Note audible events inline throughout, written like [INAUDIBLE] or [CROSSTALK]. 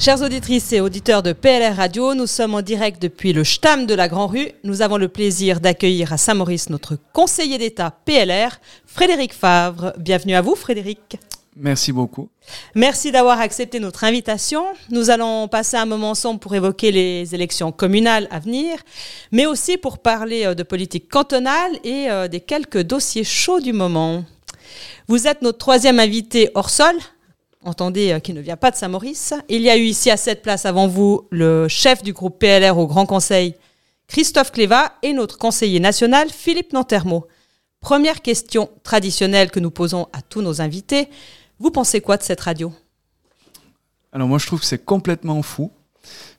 Chers auditrices et auditeurs de PLR Radio, nous sommes en direct depuis le Stam de la Grand Rue. Nous avons le plaisir d'accueillir à Saint-Maurice notre conseiller d'État PLR, Frédéric Favre. Bienvenue à vous, Frédéric. Merci beaucoup. Merci d'avoir accepté notre invitation. Nous allons passer un moment ensemble pour évoquer les élections communales à venir, mais aussi pour parler euh, de politique cantonale et euh, des quelques dossiers chauds du moment. Vous êtes notre troisième invité hors sol, entendez, euh, qui ne vient pas de Saint-Maurice. Il y a eu ici à cette place avant vous le chef du groupe PLR au Grand Conseil, Christophe Cléva, et notre conseiller national, Philippe Nantermo. Première question traditionnelle que nous posons à tous nos invités. Vous pensez quoi de cette radio? Alors moi je trouve que c'est complètement fou.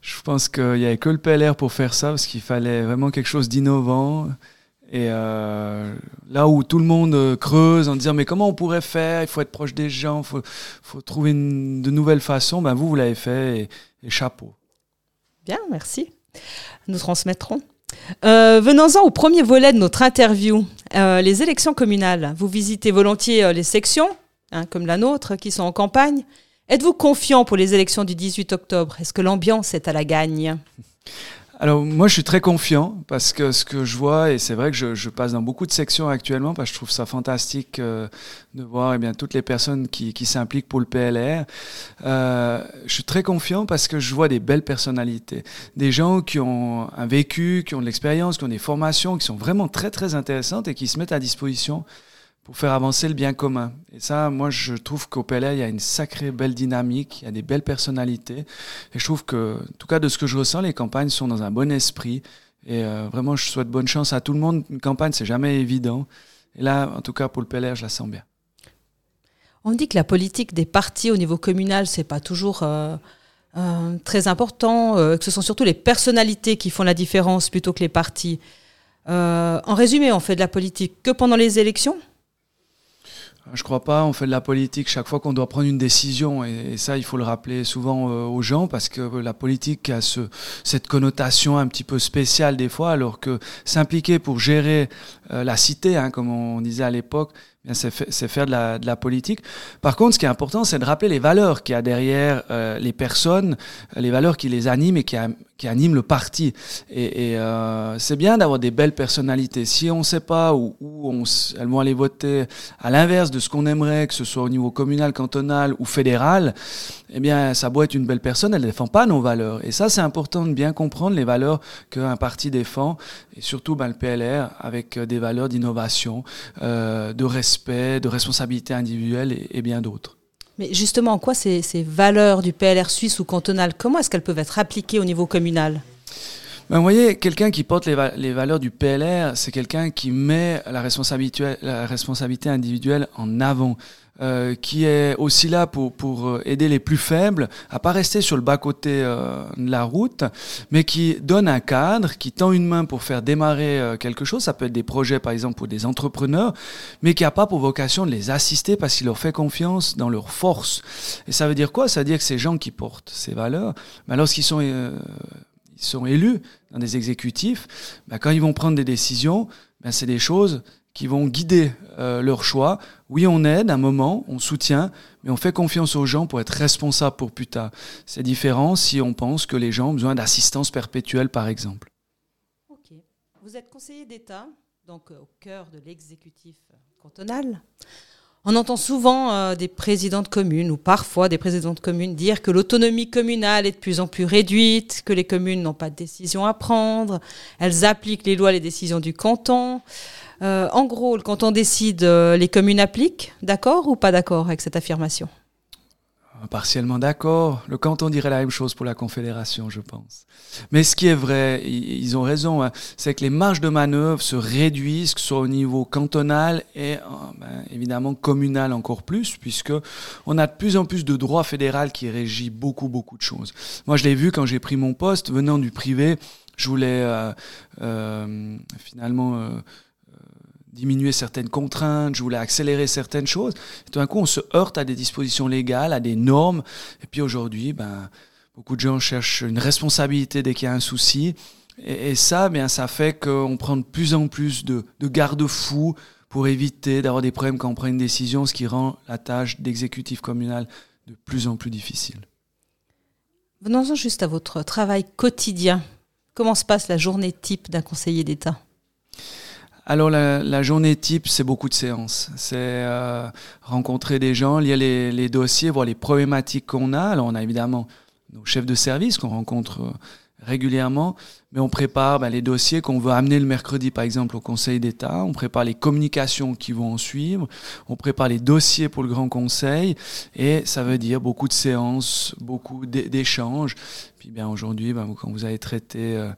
Je pense qu'il n'y avait que le PLR pour faire ça, parce qu'il fallait vraiment quelque chose d'innovant. Et euh, là où tout le monde euh, creuse en disant mais comment on pourrait faire? Il faut être proche des gens, il faut, trouver de nouvelles façons. Ben vous, vous l'avez fait et, chapeau. Bien, merci. Nous transmettrons. Euh, Venons-en au premier volet de notre interview, les élections communales. Vous visitez volontiers les sections, hein, comme la nôtre, qui sont en campagne. Êtes-vous confiant pour les élections du 18 octobre? Est-ce que l'ambiance est à la gagne? Alors moi je suis très confiant parce que ce que je vois, et c'est vrai que je, je, passe dans beaucoup de sections actuellement parce que je trouve ça fantastique euh, de voir eh bien, toutes les personnes qui, qui s'impliquent pour le PLR. Euh, je suis très confiant parce que je vois des belles personnalités, des gens qui ont un vécu, qui ont de l'expérience, qui ont des formations, qui sont vraiment très très intéressantes et qui se mettent à disposition pour faire avancer le bien commun. Et ça, moi, je trouve qu'au PLR, il y a une sacrée belle dynamique, il y a des belles personnalités. Et je trouve que, en tout cas, de ce que je ressens, les campagnes sont dans un bon esprit. Et euh, vraiment, je souhaite bonne chance à tout le monde. Une campagne, c'est jamais évident. Et là, en tout cas, pour le PLR, je la sens bien. On dit que la politique des partis au niveau communal, c'est pas toujours euh, euh, très important, que ce sont surtout les personnalités qui font la différence plutôt que les partis. en résumé, on fait de la politique que pendant les élections? Je crois pas. On fait de la politique chaque fois qu'on doit prendre une décision. Et, ça, il faut le rappeler souvent euh, aux gens parce que la politique a ce, cette connotation un petit peu spéciale des fois, alors que s'impliquer pour gérer euh, la cité, hein, comme on disait à l'époque, c'est faire de la, politique. Par contre, ce qui est important, c'est de rappeler les valeurs qu'il y a derrière euh, les personnes, les valeurs qui les animent et qui, animent le parti. Et, euh, c'est bien d'avoir des belles personnalités. Si on ne sait pas où, elles vont aller voter à l'inverse de ce qu'on aimerait, que ce soit au niveau communal, cantonal ou fédéral, eh bien, ça doit être une belle personne, elle ne défend pas nos valeurs. Et ça, c'est important de bien comprendre les valeurs qu'un parti défend, et surtout ben, le PLR, avec des valeurs d'innovation, euh, de respect de responsabilité individuelle et, bien d'autres. Mais justement, en quoi ces, ces, valeurs du PLR suisse ou cantonal, comment est-ce qu'elles peuvent être appliquées au niveau communal? Ben, vous voyez, quelqu'un qui porte les, valeurs du PLR, c'est quelqu'un qui met la responsabilité, individuelle en avant. Euh, qui est aussi là pour, pour euh, aider les plus faibles à pas rester sur le bas-côté euh, de la route, mais qui donne un cadre, qui tend une main pour faire démarrer euh, quelque chose. Ça peut être des projets, par exemple, pour des entrepreneurs, mais qui n'a pas pour vocation de les assister parce qu'il leur fait confiance dans leur force. Et ça veut dire quoi? Ça veut dire que ces gens qui portent ces valeurs, ben, lorsqu'ils sont, ils sont élus dans des exécutifs, ben, quand ils vont prendre des décisions, ben, c'est des choses qui vont guider euh, leur choix. Oui, on aide un moment, on soutient, mais on fait confiance aux gens pour être responsable pour plus tard. C'est différent si on pense que les gens ont besoin d'assistance perpétuelle, par exemple. Ok. Vous êtes conseiller d'État, donc euh, au cœur de l'exécutif cantonal. On entend souvent euh, des présidents de communes ou parfois des présidents de communes dire que l'autonomie communale est de plus en plus réduite, que les communes n'ont pas de décision à prendre, elles appliquent les lois, les décisions du canton. Euh, en gros, quand on décide, euh, les communes appliquent, d'accord ou pas d'accord avec cette affirmation? Partiellement d'accord. Le canton dirait la même chose pour la Confédération, je pense. Mais ce qui est vrai, ils ont raison, hein, c'est que les marges de manœuvre se réduisent, que ce soit au niveau cantonal et euh, ben, évidemment communal encore plus, puisque on a de plus en plus de droits fédéral qui régit beaucoup, beaucoup de choses. Moi, je l'ai vu quand j'ai pris mon poste, venant du privé, je voulais finalement diminuer certaines contraintes, je voulais accélérer certaines choses. Et tout d'un coup, on se heurte à des dispositions légales, à des normes. Et puis aujourd'hui, ben, beaucoup de gens cherchent une responsabilité dès qu'il y a un souci. Et, ça, bien, ça fait qu'on prend de plus en plus de, de garde-fous pour éviter d'avoir des problèmes quand on prend une décision, ce qui rend la tâche d'exécutif communal de plus en plus difficile. Venons-en juste à votre travail quotidien. Comment se passe la journée type d'un conseiller d'État? Alors la, journée type, c'est beaucoup de séances. C'est euh, rencontrer des gens, lire les, les, dossiers, voir les problématiques qu'on a. Alors on a évidemment nos chefs de service qu'on rencontre euh, régulièrement, mais on prépare ben, les dossiers qu'on veut amener le mercredi, par exemple, au Conseil d'État. On prépare les communications qui vont en suivre. On prépare les dossiers pour le Grand Conseil. Et ça veut dire beaucoup de séances, beaucoup d'échanges. Puis bien aujourd'hui, ben, quand vous avez traité euh,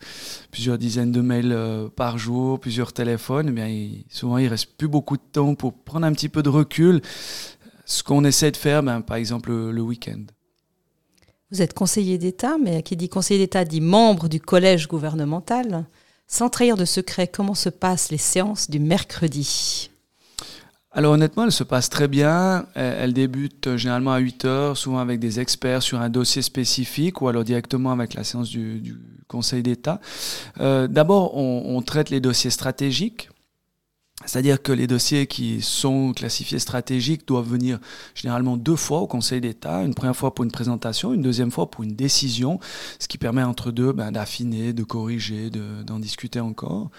plusieurs dizaines de mails euh, par jour, plusieurs téléphones, eh bien, souvent il reste plus beaucoup de temps pour prendre un petit peu de recul. Ce qu'on essaie de faire, ben, par exemple, le week-end. Vous êtes conseiller d'État, mais qui dit conseiller d'État dit membre du collège gouvernemental. Sans trahir de secret, comment se passent les séances du mercredi? Alors honnêtement, elle se passe très bien. Elle débute généralement à 8 heures, souvent avec des experts sur un dossier spécifique ou alors directement avec la séance du, Conseil d'État. Euh, d'abord, on, traite les dossiers stratégiques. C'est-à-dire que les dossiers qui sont classifiés stratégiques doivent venir généralement deux fois au Conseil d'État, une première fois pour une présentation, une deuxième fois pour une décision, ce qui permet entre deux ben, d'affiner, de corriger, d'en discuter encore.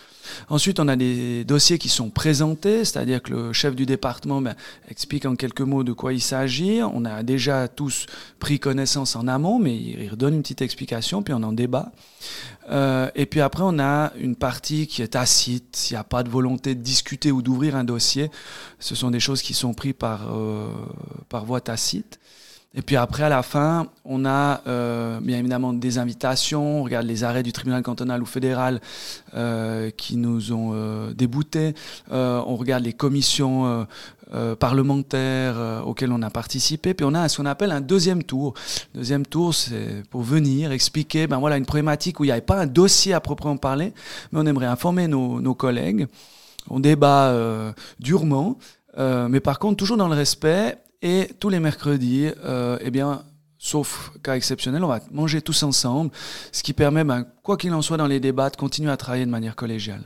Ensuite, on a des dossiers qui sont présentés, c'est-à-dire que le chef du département ben, explique en quelques mots de quoi il s'agit. On a déjà tous pris connaissance en amont, mais il redonne une petite explication, puis on en débat. Euh, et puis après, on a une partie qui est tacite, s'il n'y a pas de volonté de discuter ou d'ouvrir un dossier. Ce sont des choses qui sont prises par, euh, par voie tacite. Et puis après, à la fin, on a euh, bien évidemment des invitations. On regarde les arrêts du tribunal cantonal ou fédéral euh, qui nous ont euh, déboutés. Euh, on regarde les commissions euh, parlementaires auxquelles on a participé. Puis on a ce qu'on appelle un deuxième tour. Deuxième tour, c'est pour venir expliquer ben voilà, une problématique où il n'y avait pas un dossier à proprement parler, mais on aimerait informer nos, nos collègues. On débat durement. mais par contre, toujours dans le respect et tous les mercredis, euh, eh bien, sauf cas exceptionnel, on va manger tous ensemble, ce qui permet, ben, quoi qu'il en soit dans les débats, de continuer à travailler de manière collégiale.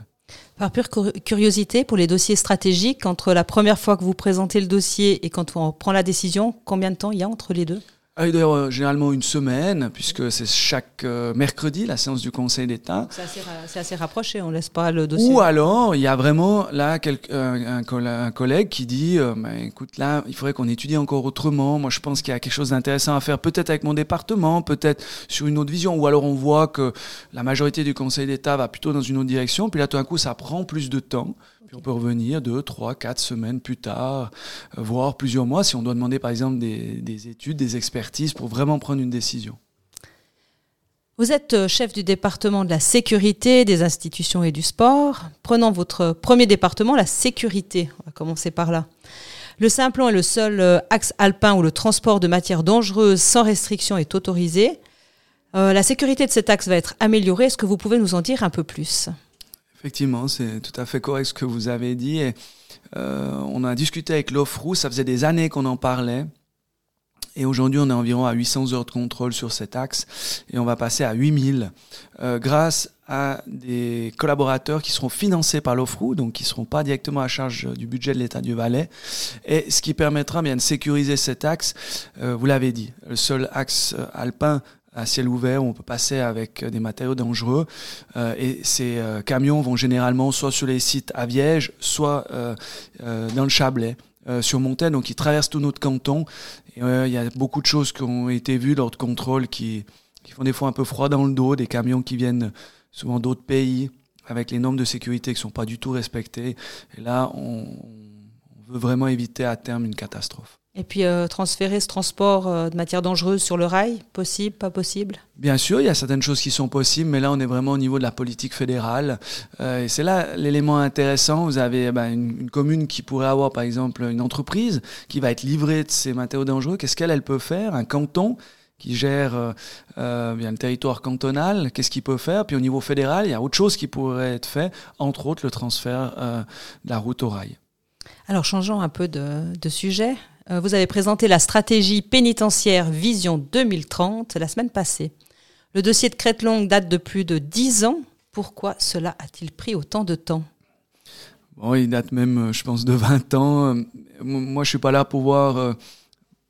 Par pure curiosité, pour les dossiers stratégiques, entre la première fois que vous présentez le dossier et quand on prend la décision, combien de temps il y a entre les deux? Ah, D'ailleurs, euh, généralement une semaine, puisque c'est chaque euh, mercredi la séance du Conseil d'État. C'est assez, rapproché, on laisse pas le dossier. Ou alors, il y a vraiment là un, un, collègue qui dit euh, écoute, là, il faudrait qu'on étudie encore autrement. Moi, je pense qu'il y a quelque chose d'intéressant à faire, peut-être avec mon département, peut-être sur une autre vision. Ou alors, on voit que la majorité du Conseil d'État va plutôt dans une autre direction. Puis là, tout d'un coup, ça prend plus de temps. On peut revenir deux, trois, quatre semaines plus tard, euh, voire plusieurs mois, si on doit demander par exemple des, études, des expertises pour vraiment prendre une décision. Vous êtes euh, chef du département de la sécurité, des institutions et du sport. Prenons votre premier département, la sécurité. On va commencer par là. Le Simplon est le seul euh, axe alpin où le transport de matières dangereuses sans restriction est autorisé. la sécurité de cet axe va être améliorée. Est-ce que vous pouvez nous en dire un peu plus? Effectivement, c'est tout à fait correct ce que vous avez dit. Euh, on a discuté avec l'OFRU, ça faisait des années qu'on en parlait. Et aujourd'hui, on est environ à 800 heures de contrôle sur cet axe et on va passer à 8000 euh, grâce à des collaborateurs qui seront financés par l'OFRU, donc qui ne seront pas directement à charge du budget de l'État du Valais, et ce qui permettra bien de sécuriser cet axe. Euh, vous l'avez dit, le seul axe euh, alpin à ciel ouvert où on peut passer avec des matériaux dangereux. Euh, et ces euh, camions vont généralement soit sur les sites à Viège, soit euh, dans le Chablais, sur Montaigne, donc ils traversent tout notre canton. Il y a beaucoup de choses qui ont été vues lors de contrôles qui, qui font des fois un peu froid dans le dos, des camions qui viennent souvent d'autres pays avec les normes de sécurité qui ne sont pas du tout respectées. Et là, on, on veut vraiment éviter à terme une catastrophe. Et puis euh, transférer ce transport euh, de matières dangereuses sur le rail, possible, pas possible? Bien sûr, il y a certaines choses qui sont possibles, mais là on est vraiment au niveau de la politique fédérale. Euh, et c'est là l'élément intéressant. Vous avez eh ben, une, commune qui pourrait avoir par exemple une entreprise qui va être livrée de ces matériaux dangereux. Qu'est-ce qu'elle elle peut faire? Un canton qui gère bien le territoire cantonal, qu'est-ce qu'il peut faire? Puis au niveau fédéral, il y a autre chose qui pourrait être fait, entre autres le transfert de la route au rail. Alors changeons un peu de, de sujet. Euh, vous avez présenté la stratégie pénitentiaire Vision 2030 la semaine passée. Le dossier de Crête Longue date de plus de 10 ans. Pourquoi cela a-t-il pris autant de temps? Bon, Il date même, euh, je pense, de 20 ans. Euh, moi, je suis pas là pour voir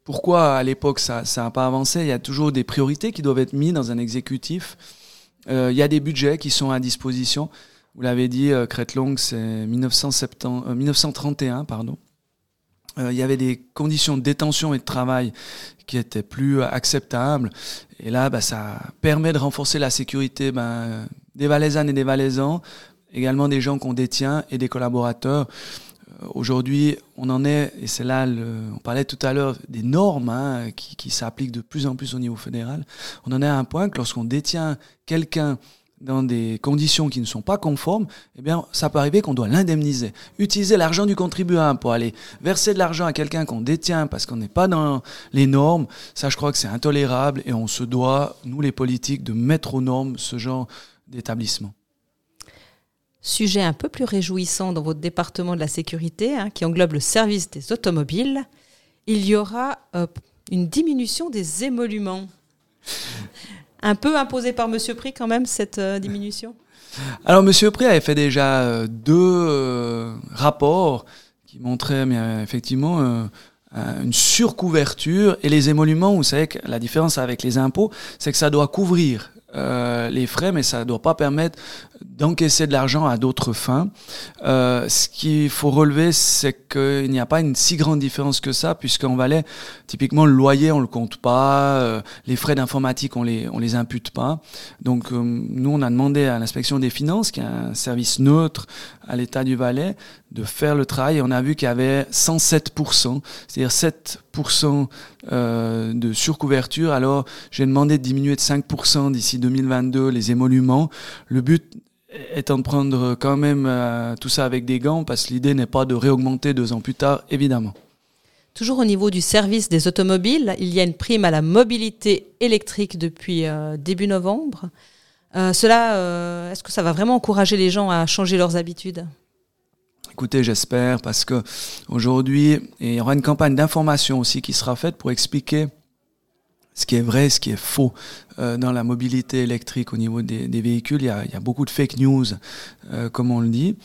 pourquoi à l'époque ça n'a pas avancé Il y a toujours des priorités qui doivent être mises dans un exécutif. il y a des budgets qui sont à disposition. Vous l'avez dit, Long, c'est 1931, pardon. Il y avait des conditions de détention et de travail qui étaient plus acceptables. Et là, bah, ça permet de renforcer la sécurité ben, des Valaisannes et des Valaisans, également des gens qu'on détient et des collaborateurs. Euh, aujourd'hui, on en est, et c'est là, le, on parlait tout à l'heure des normes hein, qui, qui s'appliquent de plus en plus au niveau fédéral. On en est à un point que lorsqu'on détient quelqu'un dans des conditions qui ne sont pas conformes, eh bien, ça peut arriver qu'on doit l'indemniser. Utiliser l'argent du contribuable pour aller verser de l'argent à quelqu'un qu'on détient parce qu'on n'est pas dans les normes, ça, je crois que c'est intolérable et on se doit, nous les politiques, de mettre aux normes ce genre d'établissement. Sujet un peu plus réjouissant dans votre département de la sécurité, hein, qui englobe le service des automobiles, il y aura euh, une diminution des émoluments un peu imposé par Monsieur Prix quand même cette euh, diminution? Alors Monsieur Prix avait fait déjà euh, deux euh, rapports qui montraient mais, effectivement une surcouverture et les émoluments, vous savez que la différence avec les impôts, c'est que ça doit couvrir les frais, mais ça ne doit pas permettre d'encaisser de l'argent à d'autres fins. Euh, ce qu'il faut relever, c'est qu'il n'y a pas une si grande différence que ça, puisqu'en Valais, typiquement, le loyer, on le compte pas, euh, les frais d'informatique, on les, on les impute pas. Donc, euh, nous, on a demandé à l'inspection des finances, qui est un service neutre à l'État du Valais, de faire le travail. Et on a vu qu'il y avait 107%, c'est-à-dire 7% euh, de surcouverture. Alors, j'ai demandé de diminuer de 5% d'ici 2022 les émoluments. Le but étant de prendre quand même euh, tout ça avec des gants, parce que l'idée n'est pas de réaugmenter deux ans plus tard, évidemment. Toujours au niveau du service des automobiles, il y a une prime à la mobilité électrique depuis euh, début novembre. Euh, cela, est-ce que ça va vraiment encourager les gens à changer leurs habitudes? Écoutez, j'espère, parce que aujourd'hui, il y aura une campagne d'information aussi qui sera faite pour expliquer ce qui est vrai, ce qui est faux euh, dans la mobilité électrique au niveau des, véhicules. Il y, a, beaucoup de fake news, euh, comme on le dit.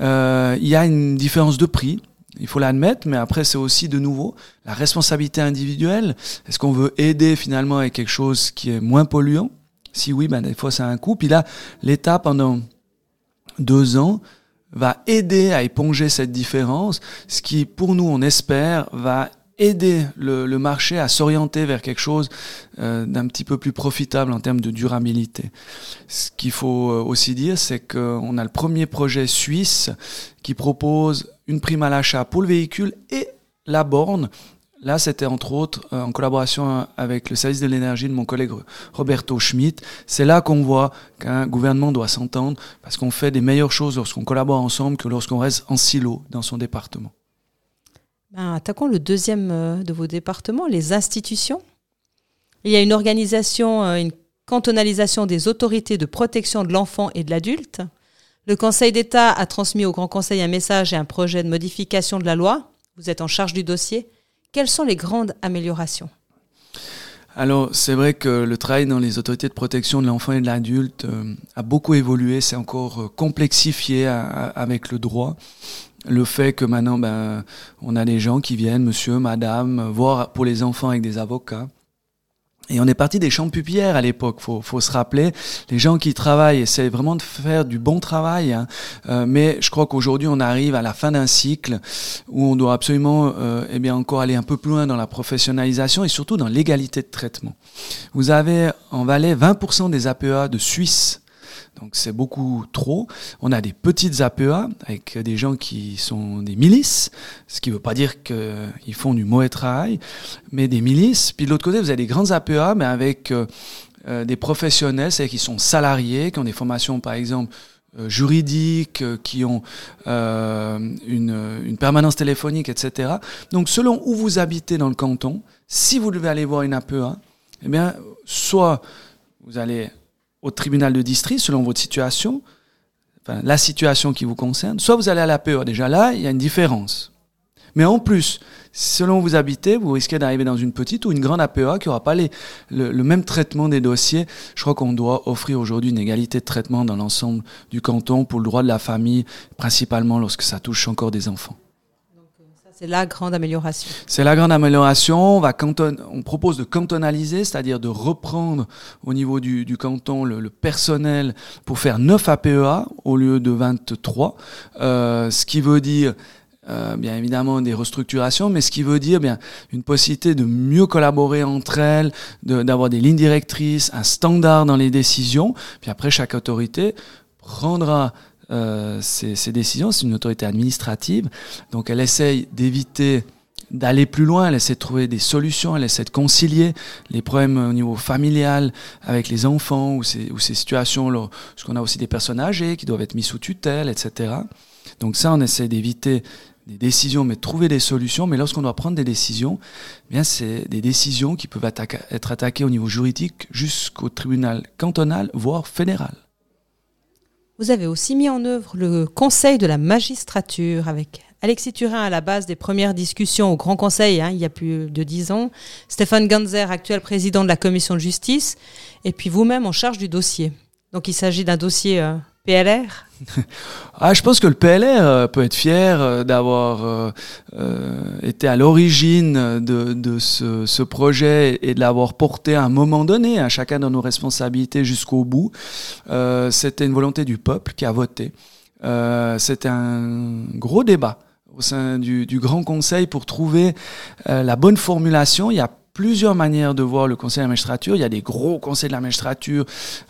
Euh, il y a une différence de prix. Il faut l'admettre, mais après c'est aussi de nouveau la responsabilité individuelle. Est-ce qu'on veut aider finalement avec quelque chose qui est moins polluant? Si oui, ben des fois ça a un coût. Puis là, l'État pendant deux ans va aider à éponger cette différence, ce qui pour nous on espère va aider le, marché à s'orienter vers quelque chose euh, d'un petit peu plus profitable en termes de durabilité. Ce qu'il faut euh, aussi dire, c'est qu'on a le premier projet suisse qui propose une prime à l'achat pour le véhicule et la borne. Là, c'était entre autres euh, en collaboration avec le service de l'énergie de mon collègue Roberto Schmidt. C'est là qu'on voit qu'un gouvernement doit s'entendre parce qu'on fait des meilleures choses lorsqu'on collabore ensemble que lorsqu'on reste en silo dans son département. Ben, attaquons le deuxième euh, de vos départements, les institutions. Il y a une organisation, euh, une cantonalisation des autorités de protection de l'enfant et de l'adulte. Le Conseil d'État a transmis au Grand Conseil un message et un projet de modification de la loi. Vous êtes en charge du dossier. Quelles sont les grandes améliorations? Alors, c'est vrai que le travail dans les autorités de protection de l'enfant et de l'adulte euh, a beaucoup évolué, c'est encore complexifié avec le droit le fait que maintenant, ben, on a des gens qui viennent, monsieur, madame, voir pour les enfants avec des avocats. Et on est parti des champs de à l'époque, faut, faut se rappeler. Les gens qui travaillent essaient vraiment de faire du bon travail, hein. euh, mais je crois qu'aujourd'hui on arrive à la fin d'un cycle où on doit absolument, euh, eh bien, encore aller un peu plus loin dans la professionnalisation et surtout dans l'égalité de traitement. Vous avez en Valais 20% des APA de Suisse donc c'est beaucoup trop. On a des petites APA avec des gens qui sont des milices, ce qui ne veut pas dire qu'ils font du mauvais travail, mais des milices. Puis de l'autre côté, vous avez des grandes APA, mais avec euh, euh, des professionnels, c'est-à-dire qui sont salariés, qui ont des formations par exemple euh, juridiques, qui ont une, une, permanence téléphonique, etc. Donc selon où vous habitez dans le canton, si vous devez aller voir une APA, eh bien, soit vous allez au tribunal de district selon votre situation, la situation qui vous concerne, soit vous allez à la PE. Déjà là, il y a une différence. Mais en plus, selon où vous habitez, vous risquez d'arriver dans une petite ou une grande APA qui n'aura pas le, même traitement des dossiers. Je crois qu'on doit offrir aujourd'hui une égalité de traitement dans l'ensemble du canton pour le droit de la famille, principalement lorsque ça touche encore des enfants. C'est la grande amélioration. C'est la grande amélioration. On, propose de cantonaliser, c'est-à-dire de reprendre au niveau du, canton le, le, personnel pour faire 9 APEA au lieu de 23. Euh, ce qui veut dire euh, bien évidemment des restructurations, mais ce qui veut dire bien une possibilité de mieux collaborer entre elles, d'avoir des lignes directrices, un standard dans les décisions. Puis après, chaque autorité prendra euh, ces, ces, décisions. C'est une autorité administrative, donc elle essaye d'éviter d'aller plus loin, elle essaie de trouver des solutions, elle essaie de concilier les problèmes au niveau familial avec les enfants ou ces, ou ces situations, là, parce qu'on a aussi des personnes âgées qui doivent être mis sous tutelle, etc. Donc ça, on essaie d'éviter des décisions, mais de trouver des solutions. Mais lorsqu'on doit prendre des décisions, eh bien c'est des décisions qui peuvent être attaquées au niveau juridique jusqu'au tribunal cantonal, voire fédéral. Vous avez aussi mis en œuvre le Conseil de la magistrature avec Alexis Turin à la base des premières discussions au Grand Conseil, hein, il y a plus de dix ans, Stéphane Ganzer, actuel président de la Commission de justice, et puis vous-même en charge du dossier. Donc il s'agit d'un dossier euh, PLR [LAUGHS] ah, Je pense que le PLR euh, peut être fier euh, d'avoir euh, été à l'origine de, de ce, ce, projet et de l'avoir porté à un moment donné, à chacun de nos responsabilités jusqu'au bout. Euh, C'était une volonté du peuple qui a voté. Euh, C'était un gros débat au sein du, du Grand Conseil pour trouver la bonne formulation. Il y a plusieurs manières de voir le conseil de la magistrature. Il y a des gros conseils de la magistrature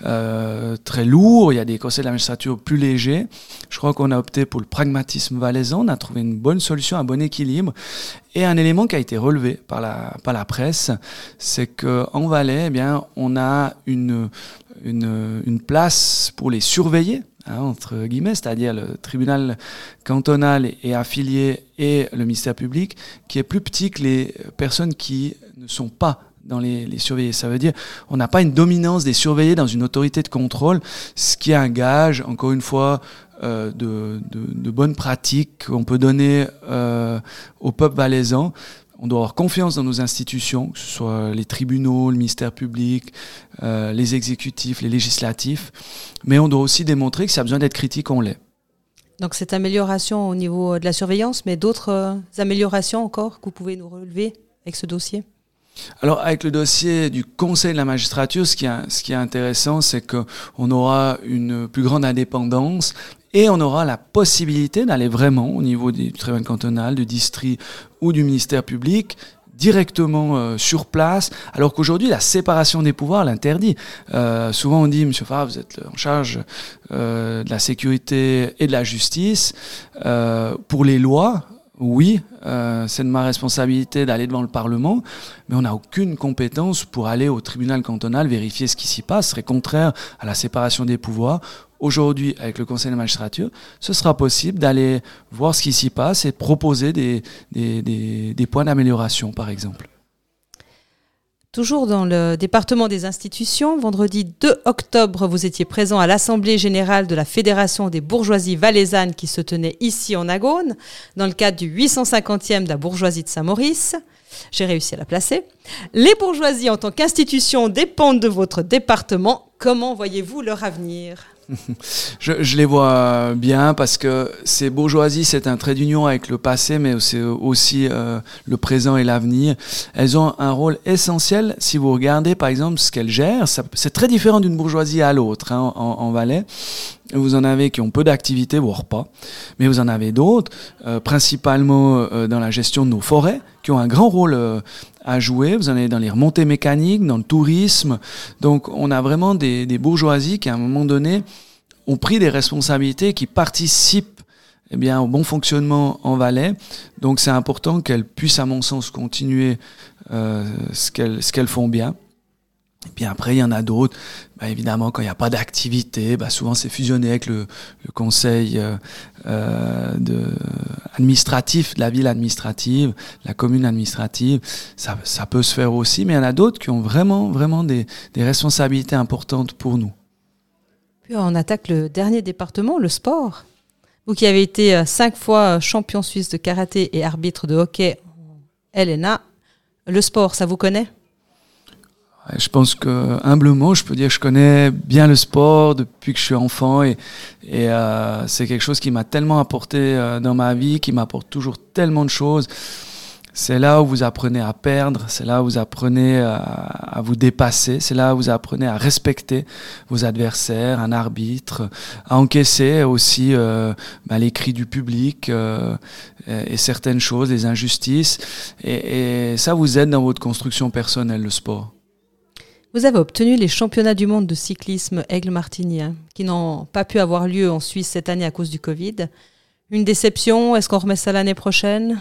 euh, très lourds, il y a des conseils de la magistrature plus légers. Je crois qu'on a opté pour le pragmatisme valaisan, on a trouvé une bonne solution, un bon équilibre. Et un élément qui a été relevé par la, par la presse, c'est qu'en Valais, eh bien, on a une, une, une place pour les surveiller Hein, entre guillemets, c'est-à-dire le tribunal cantonal est affilié et le ministère public, qui est plus petit que les personnes qui ne sont pas dans les, les surveillés. Ça veut dire on n'a pas une dominance des surveillés dans une autorité de contrôle, ce qui est un gage, encore une fois, euh, de, de, de bonnes pratiques qu'on peut donner euh, au peuple valaisan on doit avoir confiance dans nos institutions, que ce soit les tribunaux, le ministère public, euh, les exécutifs, les législatifs, mais on doit aussi démontrer que s'il y a besoin d'être critique, on l'est. Donc cette amélioration au niveau de la surveillance, mais d'autres euh, améliorations encore que vous pouvez nous relever avec ce dossier? Alors, avec le dossier du Conseil de la magistrature, ce qui est, ce qui est intéressant, c'est qu'on aura une plus grande indépendance et on aura la possibilité d'aller vraiment au niveau du tribunal cantonal, du district ou du ministère public directement euh, sur place, alors qu'aujourd'hui la séparation des pouvoirs l'interdit. Euh, souvent on dit, Monsieur Favre, vous êtes en charge euh, de la sécurité et de la justice. Euh, pour les lois, oui, euh, c'est de ma responsabilité d'aller devant le Parlement, mais on n'a aucune compétence pour aller au tribunal cantonal vérifier ce qui s'y passe. Ce serait contraire à la séparation des pouvoirs. Aujourd'hui, avec le Conseil de magistrature, ce sera possible d'aller voir ce qui s'y passe et proposer des, points d'amélioration, par exemple. Toujours dans le département des institutions, vendredi 2 octobre, vous étiez présent à l'Assemblée générale de la Fédération des bourgeoisies valaisannes qui se tenait ici en Agone, dans le cadre du 850e de la bourgeoisie de Saint-Maurice. J'ai réussi à la placer. Les bourgeoisies en tant qu'institution dépendent de votre département. Comment voyez-vous leur avenir? [LAUGHS] je, les vois bien parce que ces bourgeoisies, c'est un trait d'union avec le passé, mais c'est aussi euh, le présent et l'avenir. Elles ont un rôle essentiel. Si vous regardez, par exemple, ce qu'elles gèrent, c'est très différent d'une bourgeoisie à l'autre hein, en, en Valais. Vous en avez qui ont peu d'activités, voire pas, mais vous en avez d'autres, euh, principalement euh, dans la gestion de nos forêts, qui ont un grand rôle euh, à jouer. Vous en avez dans les remontées mécaniques, dans le tourisme. Donc on a vraiment des, des bourgeoisies qui, à un moment donné, ont pris des responsabilités, qui participent eh bien, au bon fonctionnement en Valais. Donc c'est important qu'elles puissent, à mon sens, continuer euh, ce qu'elles qu'elles font bien. Et puis après, il y en a d'autres. Bah, évidemment, quand il n'y a pas d'activité, bah, souvent c'est fusionné avec le, conseil euh, euh, administratif de la ville administrative, la commune administrative. Ça, ça peut se faire aussi, mais il y en a d'autres qui ont vraiment, vraiment des, des responsabilités importantes pour nous. Puis on attaque le dernier département, le sport. Vous qui avez été euh, cinq fois champion suisse de karaté et arbitre de hockey en LNA, le sport, ça vous connaît? Je pense que humblement, je peux dire que je connais bien le sport depuis que je suis enfant et, et euh, c'est quelque chose qui m'a tellement apporté euh, dans ma vie, qui m'apporte toujours tellement de choses. C'est là où vous apprenez à perdre, c'est là où vous apprenez à, à vous dépasser, c'est là où vous apprenez à respecter vos adversaires, un arbitre, à encaisser aussi euh, bah, les cris du public euh, et certaines choses, les injustices. Et, et ça vous aide dans votre construction personnelle, le sport? Vous avez obtenu les championnats du monde de cyclisme Aigle-Martigny, qui n'ont pas pu avoir lieu en Suisse cette année à cause du Covid. Une déception Est-ce qu'on remet ça l'année prochaine?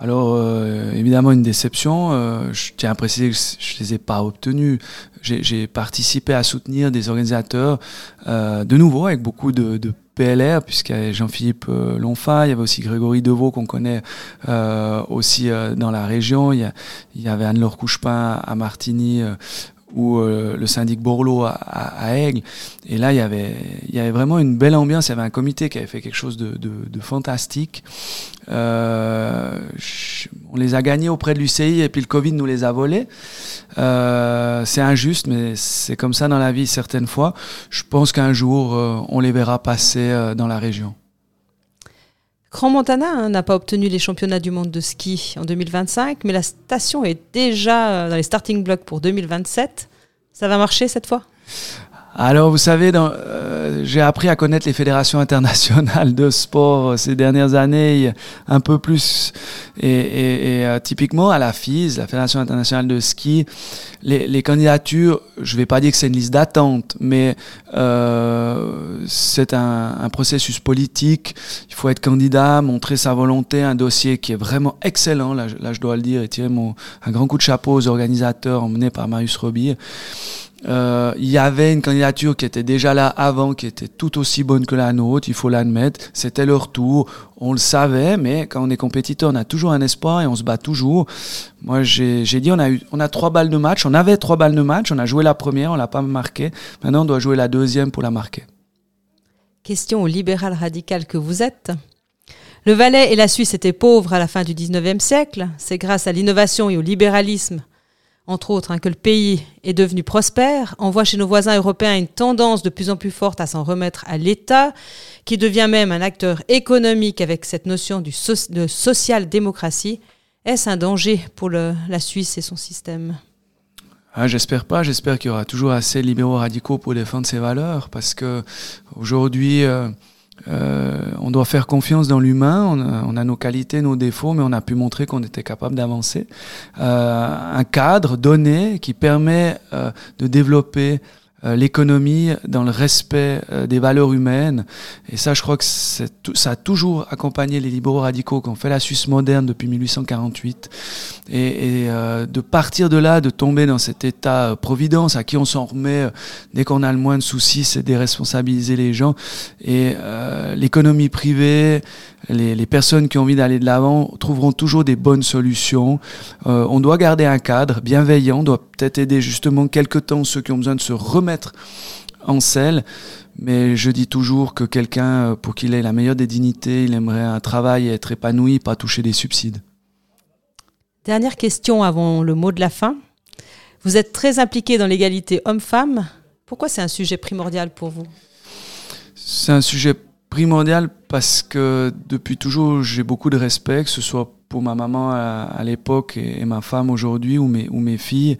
Alors, euh, évidemment, une déception. Euh, je tiens à préciser que je ne les ai pas obtenus. J'ai participé à soutenir des organisateurs, euh, de nouveau, avec beaucoup de PLR, puisqu'il y avait Jean-Philippe euh, Lonfa, il y avait aussi Grégory Deveau qu'on connaît euh, aussi euh, dans la région, il y, il y avait Anne-Laure Couchepin à Martigny ou le syndic Borloo à, à, Aigle. Et là, il y, avait, il y avait vraiment une belle ambiance. Il y avait un comité qui avait fait quelque chose de, de, de fantastique. Euh, on les a gagnés auprès de l'UCI et puis le Covid nous les a volés. Euh, c'est injuste, mais c'est comme ça dans la vie certaines fois. Je pense qu'un jour, euh, on les verra passer euh, dans la région. Grand Montana hein, n'a pas obtenu les championnats du monde de ski en 2025, mais la station est déjà dans les starting blocks pour 2027. Ça va marcher cette fois? Alors, vous savez, euh, j'ai appris à connaître les fédérations [LAUGHS] internationales de sport ces dernières années, un peu plus. Et, euh, typiquement, à la FIS, la Fédération internationale de ski, les, candidatures, je vais pas dire que c'est une liste d'attente, mais euh, c'est un, un, processus politique. Il faut être candidat, montrer sa volonté, un dossier qui est vraiment excellent. Là, je dois le dire, et tirer mon, un grand coup de chapeau aux organisateurs emmenés par Marius Robir. Euh, il y avait une candidature qui était déjà là avant, qui était tout aussi bonne que la nôtre, il faut l'admettre. C'était leur tour, on le savait, mais quand on est compétiteur, on a toujours un espoir et on se bat toujours. Moi, j'ai dit, on a, eu, on a trois balles de match, on avait trois balles de match, on a joué la première, on l'a pas marqué. Maintenant, on doit jouer la deuxième pour la marquer. Question au libéral radical que vous êtes. Le Valais et la Suisse étaient pauvres à la fin du 19e siècle. C'est grâce à l'innovation et au libéralisme entre autres, hein, que le pays est devenu prospère. On voit chez nos voisins européens une tendance de plus en plus forte à s'en remettre à l'État, qui devient même un acteur économique avec cette notion de social-démocratie. Est-ce un danger pour la Suisse et son système? Ah, J'espère pas. J'espère qu'il y aura toujours assez de libéraux radicaux pour défendre ces valeurs, parce que aujourd'hui. Euh, euh, on doit faire confiance dans l'humain, on, a nos qualités, nos défauts, mais on a pu montrer qu'on était capable d'avancer. Euh, un cadre donné qui permet euh, de développer l'économie dans le respect euh, des valeurs humaines. Et ça, je crois que ça a toujours accompagné les libéraux radicaux qui ont fait la Suisse moderne depuis 1848. Et, et euh, de partir de là, de tomber dans cet état providence à qui on s'en remet dès qu'on a le moins de soucis, c'est déresponsabiliser les gens. Et l'économie privée, les, les, personnes qui ont envie d'aller de l'avant trouveront toujours des bonnes solutions. Euh, on doit garder un cadre bienveillant, on doit peut-être aider justement quelque temps ceux qui ont besoin de se remettre en selle. Mais je dis toujours que quelqu'un, euh, pour qu'il ait la meilleure des dignités, il aimerait un travail et être épanoui, pas toucher des subsides. Dernière question avant le mot de la fin. Vous êtes très impliqué dans l'égalité homme-femme. Pourquoi c'est un sujet primordial pour vous? C'est un sujet primordial parce que depuis toujours, j'ai beaucoup de respect, que ce soit pour ma maman à, l'époque et, ma femme aujourd'hui ou mes, filles,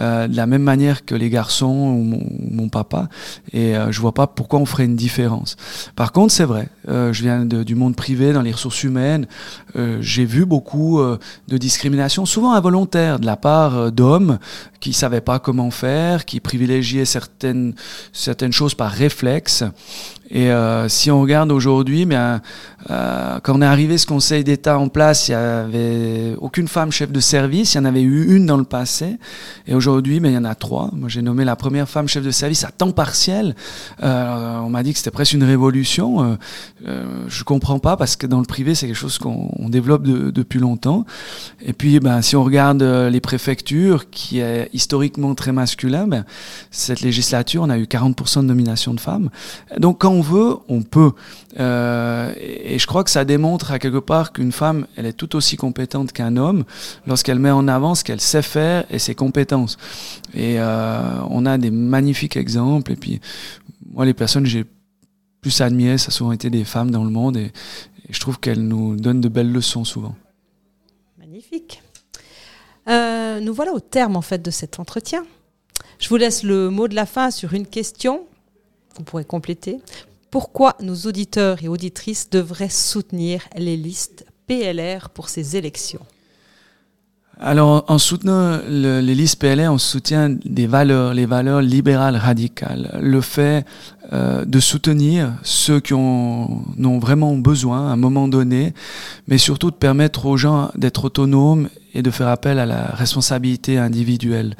euh, de la même manière que les garçons ou mon, papa. Et euh, je vois pas pourquoi on ferait une différence. Par contre, c'est vrai, euh, je viens du monde privé, dans les ressources humaines, euh, j'ai vu beaucoup euh, de discrimination, souvent involontaire, de la part d'hommes qui savaient pas comment faire, qui privilégiaient certaines, certaines choses par réflexe. Et euh, si on regarde aujourd'hui, bien, euh, quand on est arrivé ce Conseil d'État en place, il n'y avait aucune femme chef de service. Il y en avait eu une dans le passé. Et aujourd'hui, mais il y en a trois. Moi, j'ai nommé la première femme chef de service à temps partiel. Euh, on m'a dit que c'était presque une révolution. Euh, euh, je comprends pas parce que dans le privé, c'est quelque chose qu'on développe de, depuis longtemps. Et puis, ben, si on regarde euh, les préfectures, qui est historiquement très masculin, ben, cette législature, on a eu 40% de nomination de femmes. Donc, quand on veut, on peut. Euh, et je crois que ça démontre à quelque part qu'une femme, elle est tout aussi compétente qu'un homme lorsqu'elle met en avant ce qu'elle sait faire et ses compétences. Et euh, on a des magnifiques exemples. Et puis, moi, les personnes que j'ai plus admirées, ça a souvent été des femmes dans le monde. Et, et je trouve qu'elles nous donnent de belles leçons souvent. Magnifique. Euh, nous voilà au terme en fait de cet entretien. Je vous laisse le mot de la fin sur une question. Vous pourrez compléter. Pourquoi nos auditeurs et auditrices devraient soutenir les listes PLR pour ces élections alors, en soutenant le, les listes PLR, on soutient des valeurs, les valeurs libérales radicales. Le fait euh, de soutenir ceux qui en ont vraiment besoin à un moment donné, mais surtout de permettre aux gens d'être autonomes et de faire appel à la responsabilité individuelle.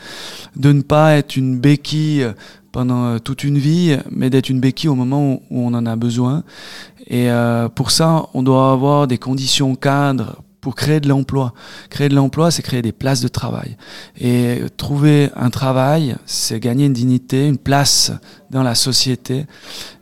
De ne pas être une béquille pendant toute une vie, mais d'être une béquille au moment où on en a besoin. Et euh, pour ça, on doit avoir des conditions cadres pour créer de l'emploi. Créer de l'emploi, c'est créer des places de travail. Et trouver un travail, c'est gagner une dignité, une place dans la société.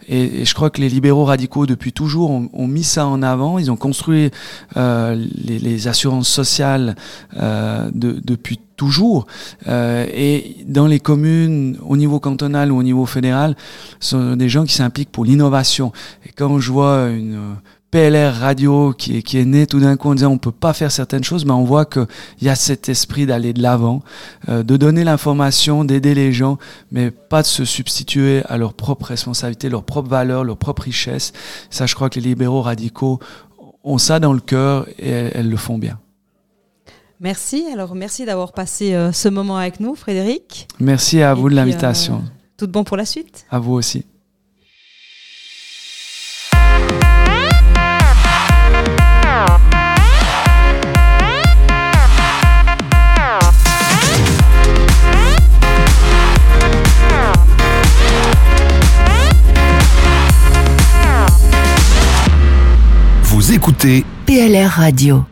Et, je crois que les libéraux radicaux, depuis toujours, ont, mis ça en avant. Ils ont construit euh, les, assurances sociales euh, de, depuis toujours. Euh, et dans les communes, au niveau cantonal ou au niveau fédéral, ce sont des gens qui s'impliquent pour l'innovation. Et quand je vois une PLR radio qui est, qui est né tout d'un coup en disant on peut pas faire certaines choses, mais on voit qu'il y a cet esprit d'aller de l'avant, euh, de donner l'information, d'aider les gens, mais pas de se substituer à leurs propres responsabilités, leurs propres valeurs, leurs propres richesses. Ça, je crois que les libéraux radicaux ont ça dans le cœur et elles, elles le font bien. Merci. Alors, merci d'avoir passé euh, ce moment avec nous, Frédéric. Merci à et vous de l'invitation. Euh, tout bon pour la suite. À vous aussi. Écoutez PLR Radio.